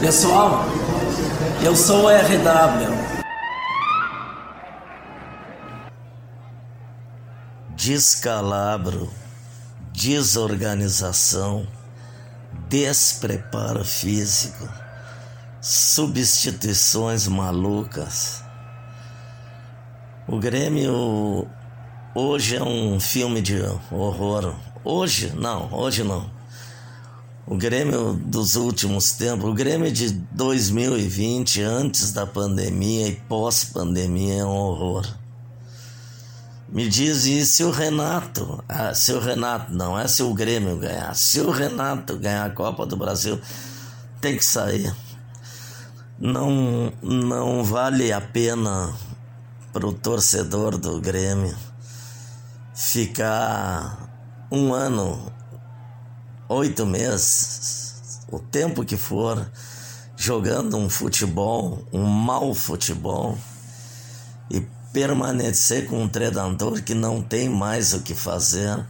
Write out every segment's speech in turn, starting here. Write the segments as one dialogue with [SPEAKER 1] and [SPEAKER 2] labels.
[SPEAKER 1] Pessoal, eu sou o RW.
[SPEAKER 2] Descalabro, desorganização, despreparo físico, substituições malucas. O Grêmio hoje é um filme de horror. Hoje? Não, hoje não. O Grêmio dos últimos tempos, o Grêmio de 2020, antes da pandemia e pós-pandemia, é um horror. Me diz e se o Renato, ah, se o Renato, não é se o Grêmio ganhar, se o Renato ganhar a Copa do Brasil, tem que sair. Não, não vale a pena para o torcedor do Grêmio ficar um ano oito meses, o tempo que for, jogando um futebol, um mau futebol, e permanecer com um treinador que não tem mais o que fazer,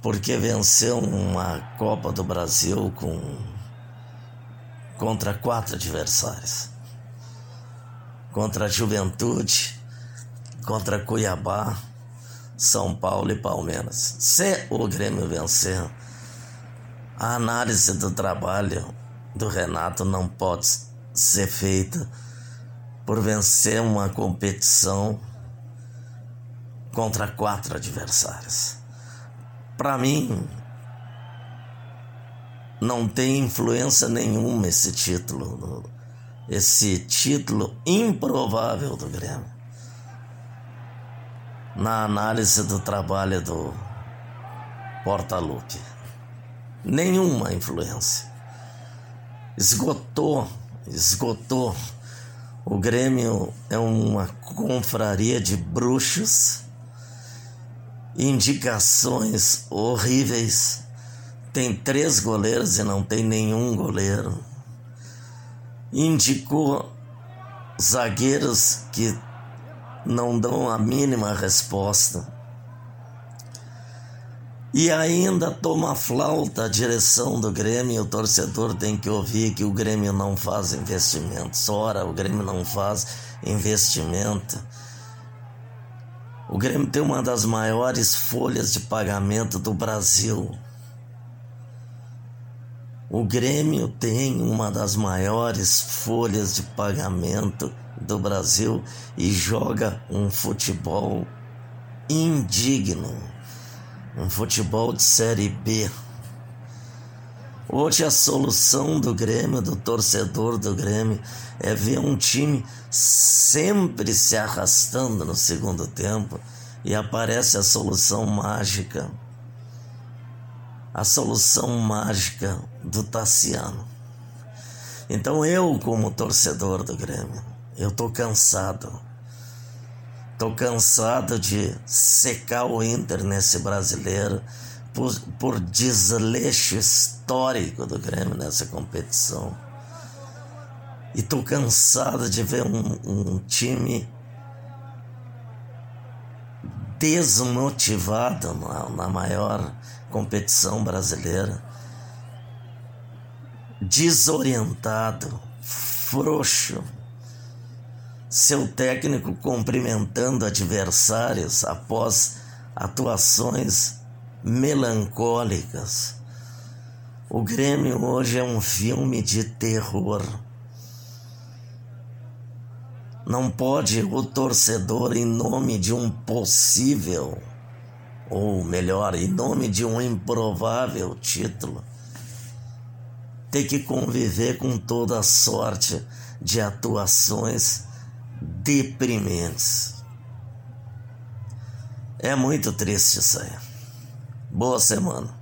[SPEAKER 2] porque venceu uma Copa do Brasil com contra quatro adversários. Contra a Juventude, contra Cuiabá, São Paulo e Palmeiras. Se o Grêmio vencer, a análise do trabalho do Renato não pode ser feita por vencer uma competição contra quatro adversários. Para mim, não tem influência nenhuma esse título, esse título improvável do Grêmio. Na análise do trabalho do Portaluppi nenhuma influência. Esgotou, esgotou. O Grêmio é uma confraria de bruxos, indicações horríveis. Tem três goleiros e não tem nenhum goleiro. Indicou zagueiros que não dão a mínima resposta. E ainda toma flauta a direção do Grêmio, o torcedor tem que ouvir que o Grêmio não faz investimentos. Ora, o Grêmio não faz investimento. O Grêmio tem uma das maiores folhas de pagamento do Brasil. O Grêmio tem uma das maiores folhas de pagamento do Brasil e joga um futebol indigno um futebol de Série B. Hoje a solução do Grêmio, do torcedor do Grêmio, é ver um time sempre se arrastando no segundo tempo e aparece a solução mágica. A solução mágica do Tassiano. Então eu, como torcedor do Grêmio, eu tô cansado Tô cansado de secar o Inter nesse brasileiro por, por desleixo histórico do Grêmio nessa competição. E tô cansado de ver um, um time desmotivado na, maior competição brasileira, desorientado, frouxo seu técnico cumprimentando adversários após atuações melancólicas. O Grêmio hoje é um filme de terror. Não pode o torcedor, em nome de um possível, ou melhor, em nome de um improvável título, ter que conviver com toda sorte de atuações deprimentes. É muito triste isso aí. Boa semana.